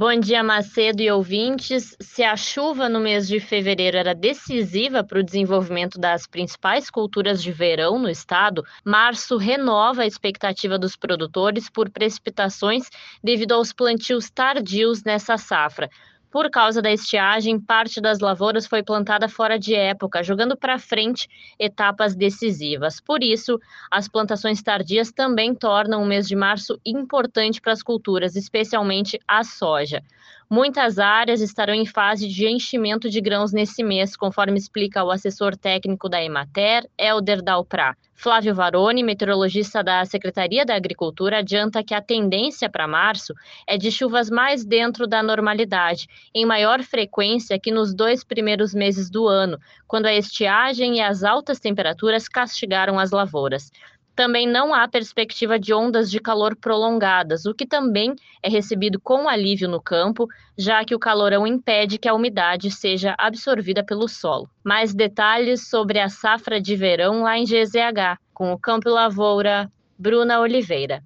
Bom dia, Macedo e ouvintes. Se a chuva no mês de fevereiro era decisiva para o desenvolvimento das principais culturas de verão no estado, março renova a expectativa dos produtores por precipitações devido aos plantios tardios nessa safra. Por causa da estiagem, parte das lavouras foi plantada fora de época, jogando para frente etapas decisivas. Por isso, as plantações tardias também tornam o mês de março importante para as culturas, especialmente a soja. Muitas áreas estarão em fase de enchimento de grãos nesse mês, conforme explica o assessor técnico da Emater, Helder Dalprá. Flávio Varoni, meteorologista da Secretaria da Agricultura, adianta que a tendência para março é de chuvas mais dentro da normalidade, em maior frequência que nos dois primeiros meses do ano, quando a estiagem e as altas temperaturas castigaram as lavouras. Também não há perspectiva de ondas de calor prolongadas, o que também é recebido com alívio no campo, já que o calorão impede que a umidade seja absorvida pelo solo. Mais detalhes sobre a safra de verão lá em GZH, com o Campo Lavoura, Bruna Oliveira.